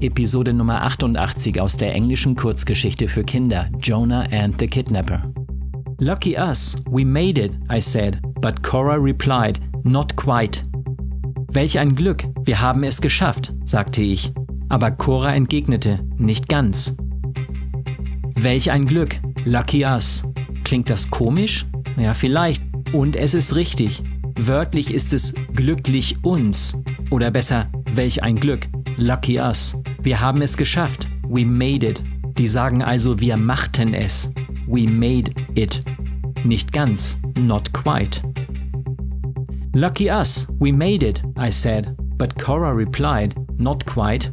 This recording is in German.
Episode Nummer 88 aus der englischen Kurzgeschichte für Kinder Jonah and the Kidnapper. Lucky us, we made it, I said, but Cora replied, not quite. Welch ein Glück, wir haben es geschafft, sagte ich. Aber Cora entgegnete, nicht ganz. Welch ein Glück, lucky us. Klingt das komisch? Ja, vielleicht. Und es ist richtig. Wörtlich ist es glücklich uns. Oder besser, welch ein Glück, lucky us. Wir haben es geschafft. We made it. Die sagen also, wir machten es. We made it. Nicht ganz, not quite. Lucky us, we made it, I said, but Cora replied, not quite.